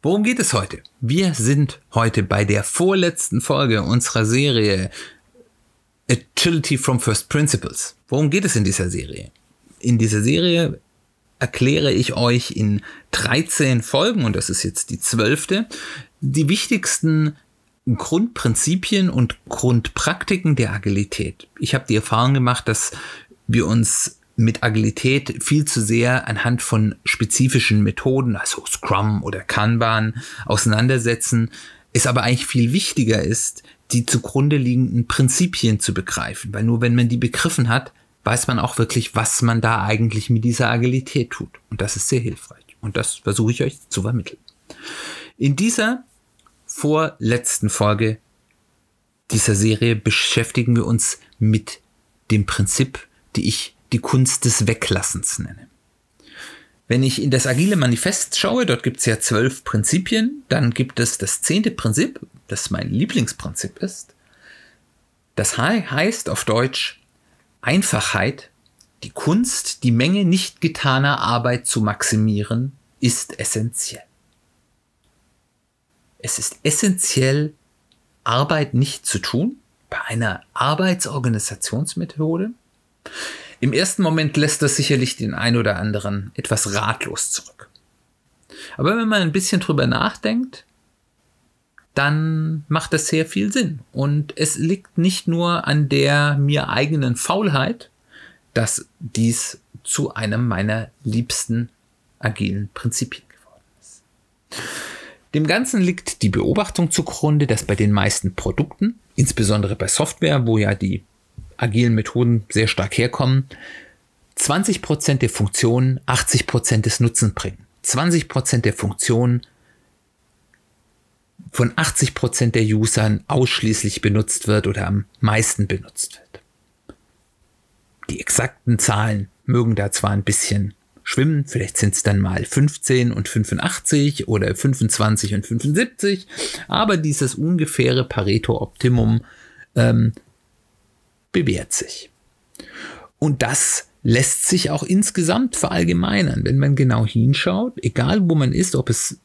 Worum geht es heute? Wir sind heute bei der vorletzten Folge unserer Serie Agility from First Principles. Worum geht es in dieser Serie? In dieser Serie erkläre ich euch in 13 Folgen, und das ist jetzt die zwölfte, die wichtigsten Grundprinzipien und Grundpraktiken der Agilität. Ich habe die Erfahrung gemacht, dass wir uns mit Agilität viel zu sehr anhand von spezifischen Methoden, also Scrum oder Kanban, auseinandersetzen, es aber eigentlich viel wichtiger ist, die zugrunde liegenden Prinzipien zu begreifen, weil nur wenn man die begriffen hat, weiß man auch wirklich, was man da eigentlich mit dieser Agilität tut. Und das ist sehr hilfreich. Und das versuche ich euch zu vermitteln. In dieser vorletzten Folge dieser Serie beschäftigen wir uns mit dem Prinzip, die ich die Kunst des Weglassens nenne. Wenn ich in das Agile Manifest schaue, dort gibt es ja zwölf Prinzipien, dann gibt es das zehnte Prinzip, das mein Lieblingsprinzip ist. Das heißt auf Deutsch Einfachheit, die Kunst, die Menge nicht getaner Arbeit zu maximieren, ist essentiell. Es ist essentiell, Arbeit nicht zu tun bei einer Arbeitsorganisationsmethode. Im ersten Moment lässt das sicherlich den ein oder anderen etwas ratlos zurück. Aber wenn man ein bisschen drüber nachdenkt, dann macht das sehr viel Sinn. Und es liegt nicht nur an der mir eigenen Faulheit, dass dies zu einem meiner liebsten agilen Prinzipien geworden ist. Dem Ganzen liegt die Beobachtung zugrunde, dass bei den meisten Produkten, insbesondere bei Software, wo ja die agilen Methoden sehr stark herkommen, 20% der Funktionen 80% des Nutzen bringen. 20% der Funktionen von 80% der Usern ausschließlich benutzt wird oder am meisten benutzt wird. Die exakten Zahlen mögen da zwar ein bisschen schwimmen, vielleicht sind es dann mal 15 und 85 oder 25 und 75, aber dieses ungefähre Pareto-Optimum ähm, bewährt sich. Und das lässt sich auch insgesamt verallgemeinern, wenn man genau hinschaut, egal wo man ist, ob es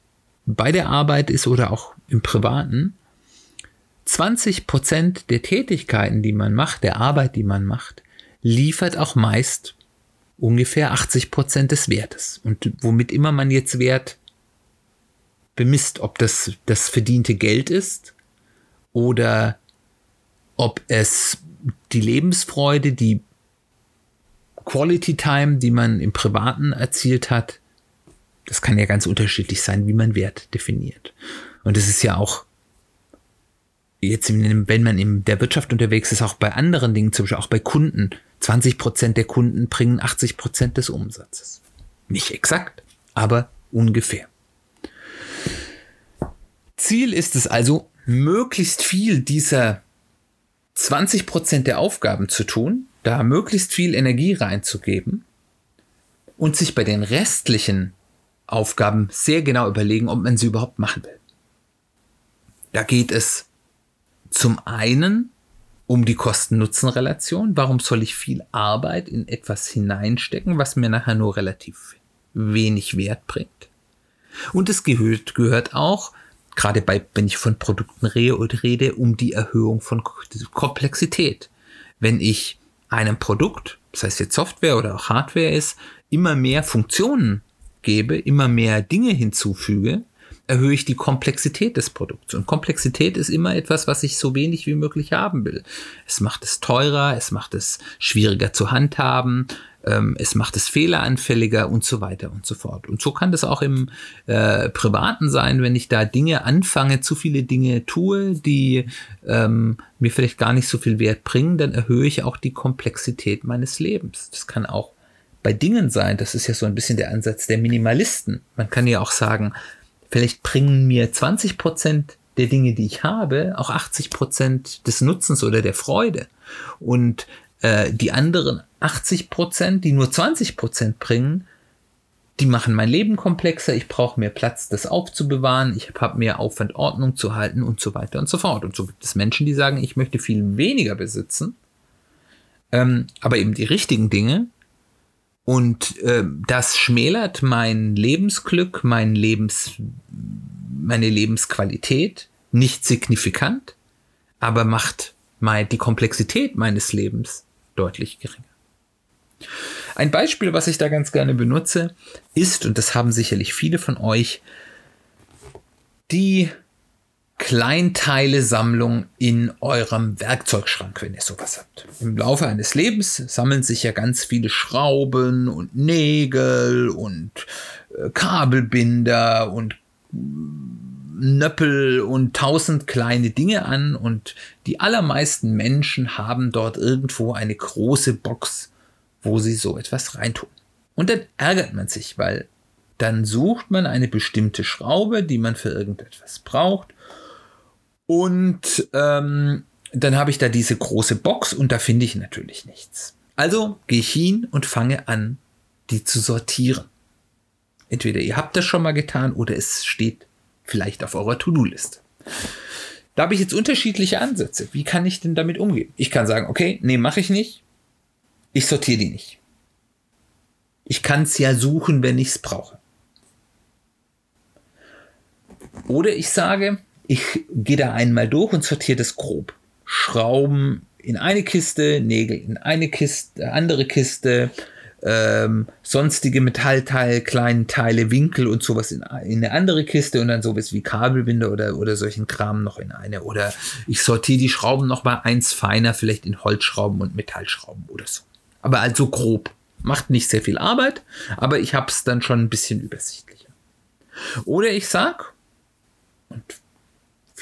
bei der Arbeit ist oder auch im Privaten. 20 Prozent der Tätigkeiten, die man macht, der Arbeit, die man macht, liefert auch meist ungefähr 80 Prozent des Wertes. Und womit immer man jetzt Wert bemisst, ob das das verdiente Geld ist oder ob es die Lebensfreude, die Quality Time, die man im Privaten erzielt hat, das kann ja ganz unterschiedlich sein, wie man Wert definiert. Und es ist ja auch jetzt, wenn man in der Wirtschaft unterwegs ist, auch bei anderen Dingen, zum Beispiel auch bei Kunden, 20 Prozent der Kunden bringen 80 Prozent des Umsatzes. Nicht exakt, aber ungefähr. Ziel ist es also, möglichst viel dieser 20 Prozent der Aufgaben zu tun, da möglichst viel Energie reinzugeben und sich bei den restlichen Aufgaben sehr genau überlegen, ob man sie überhaupt machen will. Da geht es zum einen um die Kosten-Nutzen-Relation. Warum soll ich viel Arbeit in etwas hineinstecken, was mir nachher nur relativ wenig Wert bringt? Und es gehört, gehört auch gerade bei, wenn ich von Produkten rede, um die Erhöhung von Komplexität. Wenn ich einem Produkt, das heißt jetzt Software oder auch Hardware ist, immer mehr Funktionen gebe, immer mehr Dinge hinzufüge, erhöhe ich die Komplexität des Produkts. Und Komplexität ist immer etwas, was ich so wenig wie möglich haben will. Es macht es teurer, es macht es schwieriger zu handhaben, ähm, es macht es fehleranfälliger und so weiter und so fort. Und so kann das auch im äh, Privaten sein, wenn ich da Dinge anfange, zu viele Dinge tue, die ähm, mir vielleicht gar nicht so viel Wert bringen, dann erhöhe ich auch die Komplexität meines Lebens. Das kann auch bei Dingen sein, das ist ja so ein bisschen der Ansatz der Minimalisten. Man kann ja auch sagen, vielleicht bringen mir 20 Prozent der Dinge, die ich habe, auch 80 Prozent des Nutzens oder der Freude. Und äh, die anderen 80 Prozent, die nur 20 Prozent bringen, die machen mein Leben komplexer, ich brauche mehr Platz, das aufzubewahren, ich habe mehr Aufwand, Ordnung zu halten und so weiter und so fort. Und so gibt es Menschen, die sagen, ich möchte viel weniger besitzen, ähm, aber eben die richtigen Dinge. Und äh, das schmälert mein Lebensglück, mein Lebens, meine Lebensqualität nicht signifikant, aber macht mein, die Komplexität meines Lebens deutlich geringer. Ein Beispiel, was ich da ganz gerne benutze, ist, und das haben sicherlich viele von euch, die Kleinteile-Sammlung in eurem Werkzeugschrank, wenn ihr sowas habt. Im Laufe eines Lebens sammeln sich ja ganz viele Schrauben und Nägel und äh, Kabelbinder und Nöppel und tausend kleine Dinge an und die allermeisten Menschen haben dort irgendwo eine große Box wo sie so etwas reintun. Und dann ärgert man sich, weil dann sucht man eine bestimmte Schraube, die man für irgendetwas braucht. Und ähm, dann habe ich da diese große Box und da finde ich natürlich nichts. Also gehe ich hin und fange an, die zu sortieren. Entweder ihr habt das schon mal getan oder es steht vielleicht auf eurer To-Do-Liste. Da habe ich jetzt unterschiedliche Ansätze. Wie kann ich denn damit umgehen? Ich kann sagen, okay, nee, mache ich nicht. Ich sortiere die nicht. Ich kann es ja suchen, wenn ich es brauche. Oder ich sage, ich gehe da einmal durch und sortiere das grob. Schrauben in eine Kiste, Nägel in eine Kiste, andere Kiste, ähm, sonstige Metallteile, kleine Teile, Winkel und sowas in, in eine andere Kiste und dann sowas wie Kabelbinder oder, oder solchen Kram noch in eine. Oder ich sortiere die Schrauben noch mal eins feiner, vielleicht in Holzschrauben und Metallschrauben oder so. Aber also grob. Macht nicht sehr viel Arbeit, aber ich habe es dann schon ein bisschen übersichtlicher. Oder ich sag, und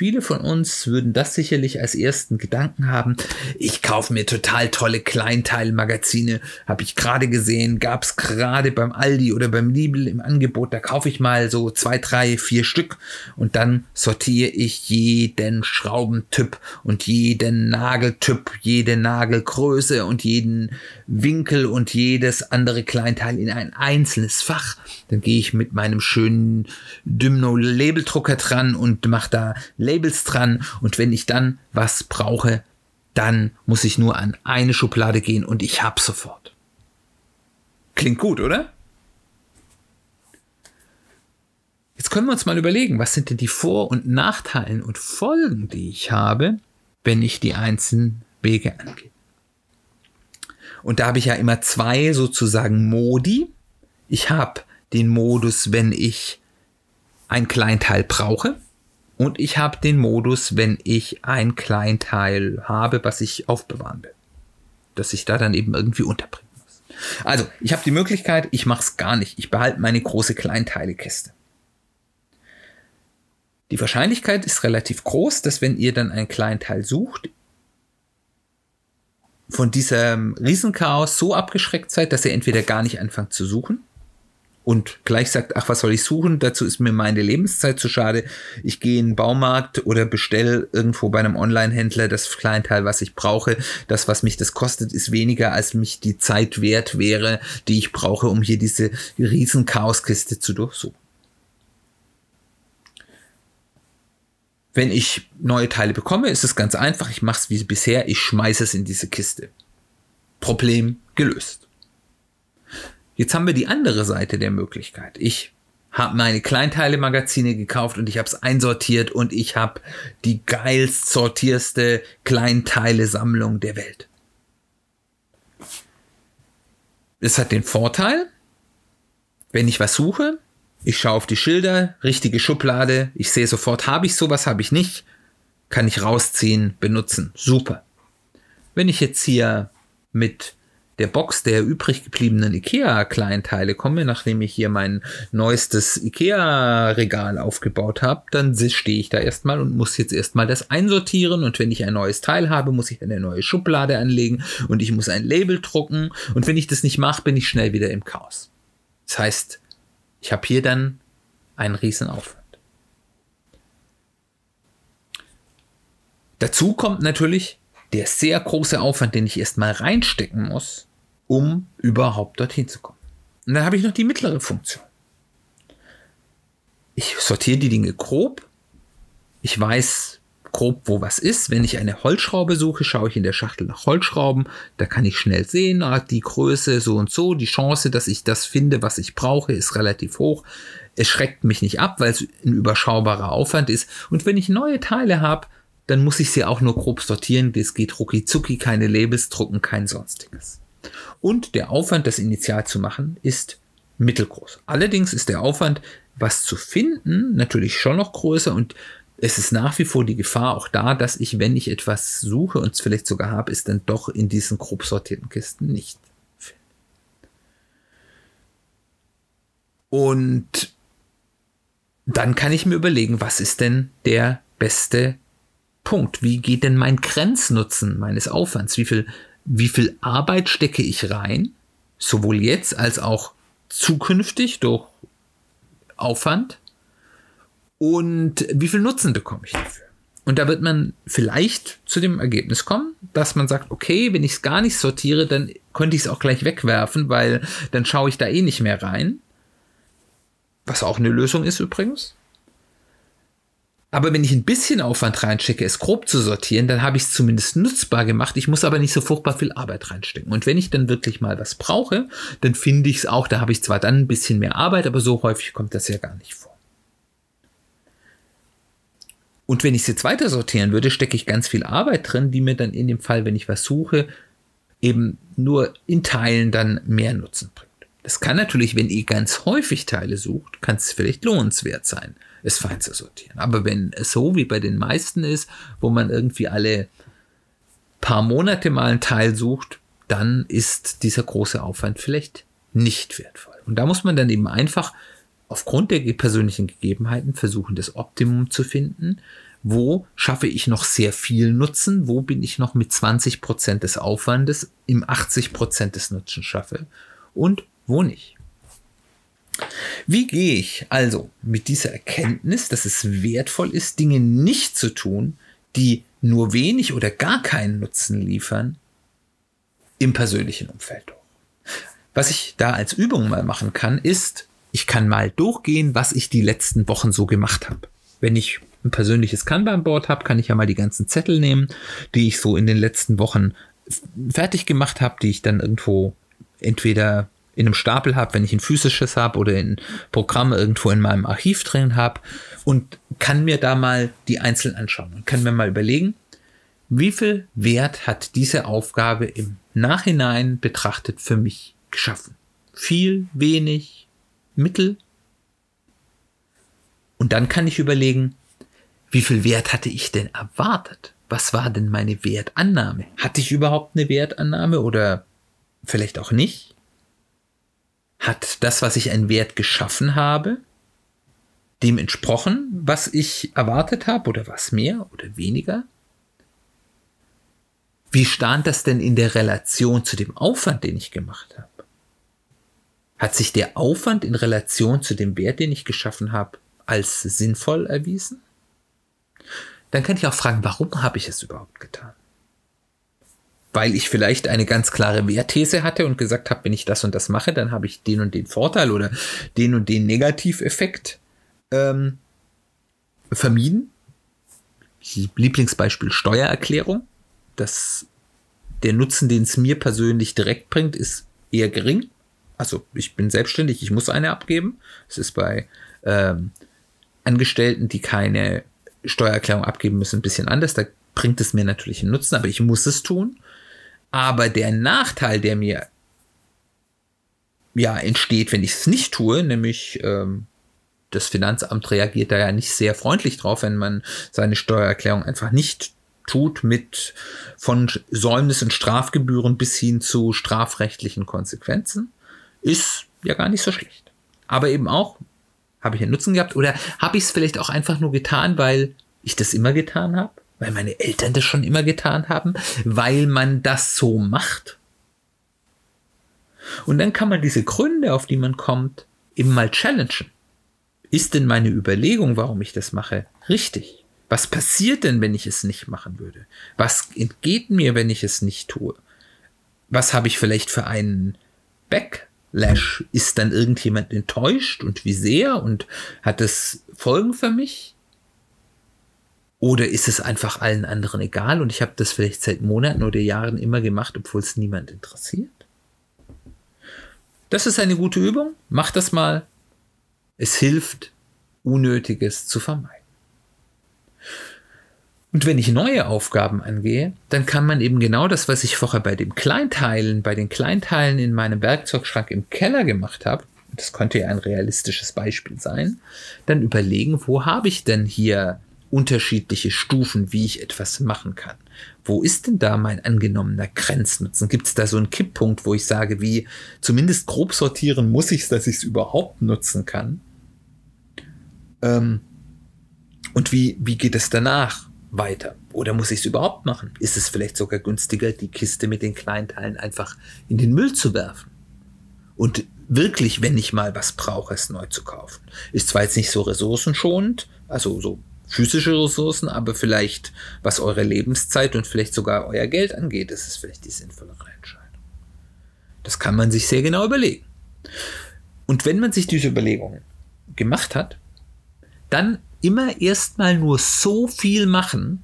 Viele von uns würden das sicherlich als ersten Gedanken haben. Ich kaufe mir total tolle Kleinteilmagazine. Habe ich gerade gesehen, gab es gerade beim Aldi oder beim Lidl im Angebot. Da kaufe ich mal so zwei, drei, vier Stück und dann sortiere ich jeden Schraubentyp und jeden Nageltyp, jede Nagelgröße und jeden Winkel und jedes andere Kleinteil in ein einzelnes Fach. Dann gehe ich mit meinem schönen Dymno-Labeldrucker dran und mache da Labels dran und wenn ich dann was brauche, dann muss ich nur an eine Schublade gehen und ich habe sofort. Klingt gut, oder? Jetzt können wir uns mal überlegen, was sind denn die Vor- und Nachteilen und Folgen, die ich habe, wenn ich die einzelnen Wege angehe. Und da habe ich ja immer zwei sozusagen Modi. Ich habe den Modus, wenn ich ein Kleinteil brauche. Und ich habe den Modus, wenn ich ein Kleinteil habe, was ich aufbewahren will. Dass ich da dann eben irgendwie unterbringen muss. Also, ich habe die Möglichkeit, ich mache es gar nicht. Ich behalte meine große Kleinteilekiste. Die Wahrscheinlichkeit ist relativ groß, dass wenn ihr dann ein Kleinteil sucht, von diesem Riesenchaos so abgeschreckt seid, dass ihr entweder gar nicht anfangt zu suchen und gleich sagt, ach, was soll ich suchen? Dazu ist mir meine Lebenszeit zu schade. Ich gehe in den Baumarkt oder bestelle irgendwo bei einem Online-Händler das Kleinteil, was ich brauche. Das, was mich das kostet, ist weniger, als mich die Zeit wert wäre, die ich brauche, um hier diese riesen Chaoskiste zu durchsuchen. Wenn ich neue Teile bekomme, ist es ganz einfach. Ich mache es wie bisher. Ich schmeiße es in diese Kiste. Problem gelöst. Jetzt haben wir die andere Seite der Möglichkeit. Ich habe meine Kleinteile-Magazine gekauft und ich habe es einsortiert und ich habe die geilst sortierste Kleinteile-Sammlung der Welt. Es hat den Vorteil, wenn ich was suche, ich schaue auf die Schilder, richtige Schublade, ich sehe sofort, habe ich sowas, habe ich nicht, kann ich rausziehen, benutzen. Super. Wenn ich jetzt hier mit der Box der übrig gebliebenen IKEA-Kleinteile komme, nachdem ich hier mein neuestes IKEA-Regal aufgebaut habe, dann stehe ich da erstmal und muss jetzt erstmal das einsortieren. Und wenn ich ein neues Teil habe, muss ich eine neue Schublade anlegen und ich muss ein Label drucken. Und wenn ich das nicht mache, bin ich schnell wieder im Chaos. Das heißt, ich habe hier dann einen riesen Aufwand. Dazu kommt natürlich der sehr große Aufwand, den ich erstmal reinstecken muss, um überhaupt dorthin zu kommen. Und dann habe ich noch die mittlere Funktion. Ich sortiere die Dinge grob. Ich weiß grob, wo was ist. Wenn ich eine Holzschraube suche, schaue ich in der Schachtel nach Holzschrauben. Da kann ich schnell sehen, ah, die Größe so und so. Die Chance, dass ich das finde, was ich brauche, ist relativ hoch. Es schreckt mich nicht ab, weil es ein überschaubarer Aufwand ist. Und wenn ich neue Teile habe, dann muss ich sie auch nur grob sortieren. Das geht rucki zucki, keine Labels drucken, kein sonstiges. Und der Aufwand, das initial zu machen, ist mittelgroß. Allerdings ist der Aufwand, was zu finden, natürlich schon noch größer und es ist nach wie vor die Gefahr auch da, dass ich, wenn ich etwas suche und es vielleicht sogar habe, es dann doch in diesen grob sortierten Kisten nicht finde. Und dann kann ich mir überlegen, was ist denn der beste Punkt? Wie geht denn mein Grenznutzen meines Aufwands? Wie viel, wie viel Arbeit stecke ich rein? Sowohl jetzt als auch zukünftig durch Aufwand? und wie viel Nutzen bekomme ich dafür? Und da wird man vielleicht zu dem Ergebnis kommen, dass man sagt, okay, wenn ich es gar nicht sortiere, dann könnte ich es auch gleich wegwerfen, weil dann schaue ich da eh nicht mehr rein. Was auch eine Lösung ist übrigens. Aber wenn ich ein bisschen Aufwand reinstecke, es grob zu sortieren, dann habe ich es zumindest nutzbar gemacht. Ich muss aber nicht so furchtbar viel Arbeit reinstecken. Und wenn ich dann wirklich mal was brauche, dann finde ich es auch, da habe ich zwar dann ein bisschen mehr Arbeit, aber so häufig kommt das ja gar nicht vor. Und wenn ich es jetzt weiter sortieren würde, stecke ich ganz viel Arbeit drin, die mir dann in dem Fall, wenn ich was suche, eben nur in Teilen dann mehr Nutzen bringt. Das kann natürlich, wenn ihr ganz häufig Teile sucht, kann es vielleicht lohnenswert sein, es fein zu sortieren. Aber wenn es so wie bei den meisten ist, wo man irgendwie alle paar Monate mal einen Teil sucht, dann ist dieser große Aufwand vielleicht nicht wertvoll. Und da muss man dann eben einfach aufgrund der persönlichen Gegebenheiten versuchen, das Optimum zu finden. Wo schaffe ich noch sehr viel Nutzen? Wo bin ich noch mit 20 Prozent des Aufwandes im 80 Prozent des Nutzens schaffe? Und wo nicht? Wie gehe ich also mit dieser Erkenntnis, dass es wertvoll ist, Dinge nicht zu tun, die nur wenig oder gar keinen Nutzen liefern, im persönlichen Umfeld Was ich da als Übung mal machen kann, ist ich kann mal durchgehen, was ich die letzten Wochen so gemacht habe. Wenn ich ein persönliches Kanban-Board habe, kann ich ja mal die ganzen Zettel nehmen, die ich so in den letzten Wochen fertig gemacht habe, die ich dann irgendwo entweder in einem Stapel habe, wenn ich ein physisches habe oder in Programme irgendwo in meinem Archiv drin habe und kann mir da mal die einzeln anschauen und kann mir mal überlegen, wie viel Wert hat diese Aufgabe im Nachhinein betrachtet für mich geschaffen? Viel, wenig, Mittel. Und dann kann ich überlegen, wie viel Wert hatte ich denn erwartet? Was war denn meine Wertannahme? Hatte ich überhaupt eine Wertannahme oder vielleicht auch nicht? Hat das, was ich einen Wert geschaffen habe, dem entsprochen, was ich erwartet habe oder was mehr oder weniger? Wie stand das denn in der Relation zu dem Aufwand, den ich gemacht habe? Hat sich der Aufwand in Relation zu dem Wert, den ich geschaffen habe, als sinnvoll erwiesen? Dann kann ich auch fragen, warum habe ich es überhaupt getan? Weil ich vielleicht eine ganz klare Wertthese hatte und gesagt habe, wenn ich das und das mache, dann habe ich den und den Vorteil oder den und den Negativeffekt ähm, vermieden. Lieblingsbeispiel Steuererklärung. Das, der Nutzen, den es mir persönlich direkt bringt, ist eher gering also ich bin selbstständig, ich muss eine abgeben. Es ist bei ähm, Angestellten, die keine Steuererklärung abgeben müssen, ein bisschen anders. Da bringt es mir natürlich einen Nutzen, aber ich muss es tun. Aber der Nachteil, der mir ja entsteht, wenn ich es nicht tue, nämlich ähm, das Finanzamt reagiert da ja nicht sehr freundlich drauf, wenn man seine Steuererklärung einfach nicht tut mit von Säumnis und Strafgebühren bis hin zu strafrechtlichen Konsequenzen ist ja gar nicht so schlecht. Aber eben auch, habe ich einen Nutzen gehabt oder habe ich es vielleicht auch einfach nur getan, weil ich das immer getan habe? Weil meine Eltern das schon immer getan haben? Weil man das so macht? Und dann kann man diese Gründe, auf die man kommt, eben mal challengen. Ist denn meine Überlegung, warum ich das mache, richtig? Was passiert denn, wenn ich es nicht machen würde? Was entgeht mir, wenn ich es nicht tue? Was habe ich vielleicht für einen Backlash? Ist dann irgendjemand enttäuscht und wie sehr und hat es Folgen für mich? Oder ist es einfach allen anderen egal und ich habe das vielleicht seit Monaten oder Jahren immer gemacht, obwohl es niemand interessiert? Das ist eine gute Übung. Mach das mal. Es hilft, Unnötiges zu vermeiden. Und wenn ich neue Aufgaben angehe, dann kann man eben genau das, was ich vorher bei dem Kleinteilen, bei den Kleinteilen in meinem Werkzeugschrank im Keller gemacht habe, das könnte ja ein realistisches Beispiel sein, dann überlegen, wo habe ich denn hier unterschiedliche Stufen, wie ich etwas machen kann. Wo ist denn da mein angenommener Grenznutzen? Gibt es da so einen Kipppunkt, wo ich sage, wie zumindest grob sortieren muss ich es, dass ich es überhaupt nutzen kann? Ähm, und wie, wie geht es danach? weiter? Oder muss ich es überhaupt machen? Ist es vielleicht sogar günstiger, die Kiste mit den Kleinteilen einfach in den Müll zu werfen? Und wirklich, wenn ich mal was brauche, es neu zu kaufen. Ist zwar jetzt nicht so ressourcenschonend, also so physische Ressourcen, aber vielleicht, was eure Lebenszeit und vielleicht sogar euer Geld angeht, ist es vielleicht die sinnvollere Entscheidung. Das kann man sich sehr genau überlegen. Und wenn man sich diese Überlegungen gemacht hat, dann immer erstmal nur so viel machen,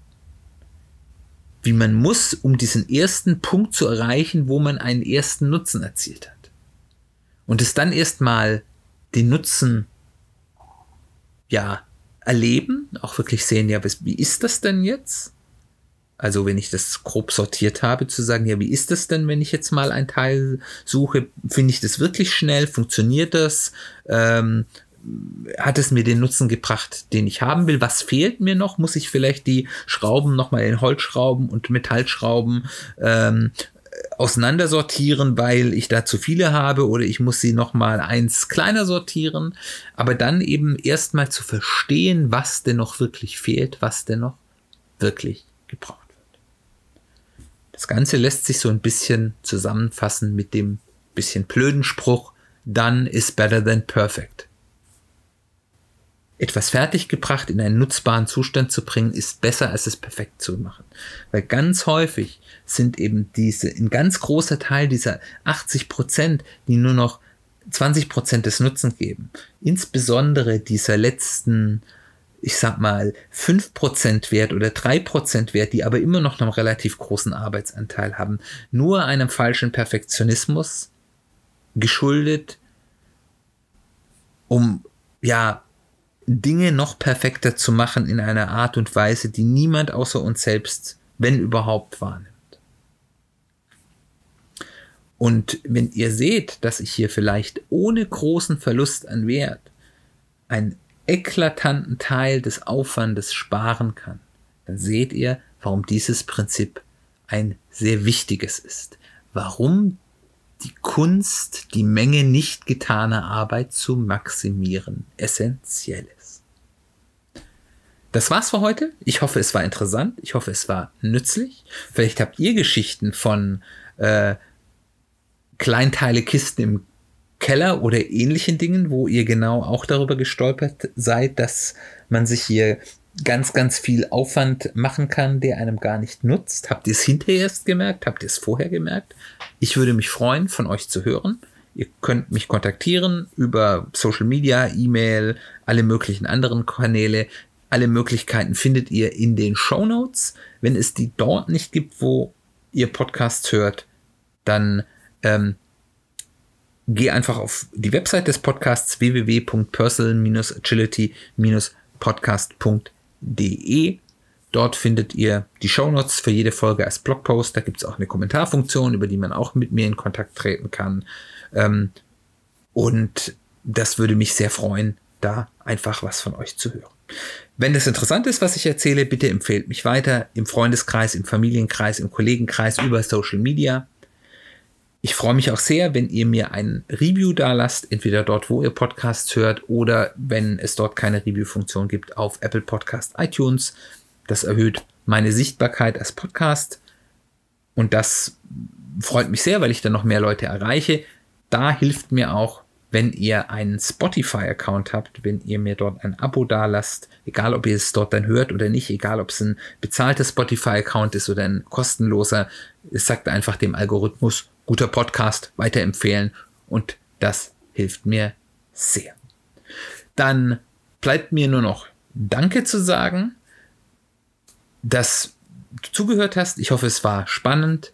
wie man muss, um diesen ersten Punkt zu erreichen, wo man einen ersten Nutzen erzielt hat. Und es dann erstmal den Nutzen, ja, erleben, auch wirklich sehen, ja, wie ist das denn jetzt? Also wenn ich das grob sortiert habe, zu sagen, ja, wie ist das denn, wenn ich jetzt mal ein Teil suche? Finde ich das wirklich schnell? Funktioniert das? Ähm, hat es mir den Nutzen gebracht, den ich haben will? Was fehlt mir noch? Muss ich vielleicht die Schrauben nochmal in Holzschrauben und Metallschrauben ähm, auseinandersortieren, weil ich da zu viele habe oder ich muss sie nochmal eins kleiner sortieren, aber dann eben erstmal zu verstehen, was denn noch wirklich fehlt, was denn noch wirklich gebraucht wird. Das Ganze lässt sich so ein bisschen zusammenfassen mit dem bisschen blöden Spruch, done is better than perfect etwas fertiggebracht in einen nutzbaren Zustand zu bringen, ist besser als es perfekt zu machen. Weil ganz häufig sind eben diese, ein ganz großer Teil dieser 80 Prozent, die nur noch 20 Prozent des Nutzens geben. Insbesondere dieser letzten, ich sag mal, 5 Prozent Wert oder 3 Prozent Wert, die aber immer noch einen relativ großen Arbeitsanteil haben, nur einem falschen Perfektionismus geschuldet, um ja Dinge noch perfekter zu machen in einer Art und Weise, die niemand außer uns selbst, wenn überhaupt, wahrnimmt. Und wenn ihr seht, dass ich hier vielleicht ohne großen Verlust an Wert einen eklatanten Teil des Aufwandes sparen kann, dann seht ihr, warum dieses Prinzip ein sehr wichtiges ist. Warum die Kunst, die Menge nicht getaner Arbeit zu maximieren, essentiell ist. Das war's für heute. Ich hoffe, es war interessant. Ich hoffe, es war nützlich. Vielleicht habt ihr Geschichten von äh, Kleinteile-Kisten im Keller oder ähnlichen Dingen, wo ihr genau auch darüber gestolpert seid, dass man sich hier ganz, ganz viel Aufwand machen kann, der einem gar nicht nutzt. Habt ihr es hinterher erst gemerkt? Habt ihr es vorher gemerkt? Ich würde mich freuen, von euch zu hören. Ihr könnt mich kontaktieren über Social Media, E-Mail, alle möglichen anderen Kanäle. Alle Möglichkeiten findet ihr in den Show Notes. Wenn es die dort nicht gibt, wo ihr Podcasts hört, dann ähm, geh einfach auf die Website des Podcasts www.personal-agility-podcast.de de. Dort findet ihr die Shownotes für jede Folge als Blogpost. Da gibt es auch eine Kommentarfunktion, über die man auch mit mir in Kontakt treten kann. Ähm, und das würde mich sehr freuen, da einfach was von euch zu hören. Wenn das interessant ist, was ich erzähle, bitte empfehlt mich weiter im Freundeskreis, im Familienkreis, im Kollegenkreis, über Social Media. Ich freue mich auch sehr, wenn ihr mir ein Review da lasst, entweder dort, wo ihr Podcasts hört oder wenn es dort keine Review-Funktion gibt, auf Apple Podcast, iTunes. Das erhöht meine Sichtbarkeit als Podcast und das freut mich sehr, weil ich dann noch mehr Leute erreiche. Da hilft mir auch wenn ihr einen Spotify-Account habt, wenn ihr mir dort ein Abo dalasst, egal ob ihr es dort dann hört oder nicht, egal ob es ein bezahlter Spotify-Account ist oder ein kostenloser, es sagt einfach dem Algorithmus, guter Podcast, weiterempfehlen und das hilft mir sehr. Dann bleibt mir nur noch Danke zu sagen, dass du zugehört hast. Ich hoffe, es war spannend.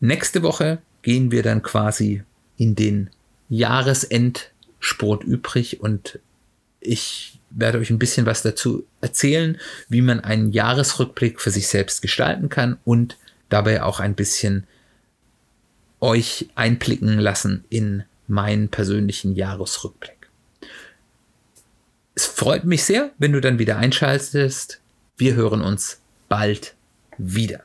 Nächste Woche gehen wir dann quasi in den Jahresendsport übrig und ich werde euch ein bisschen was dazu erzählen, wie man einen Jahresrückblick für sich selbst gestalten kann und dabei auch ein bisschen euch einblicken lassen in meinen persönlichen Jahresrückblick. Es freut mich sehr, wenn du dann wieder einschaltest. Wir hören uns bald wieder.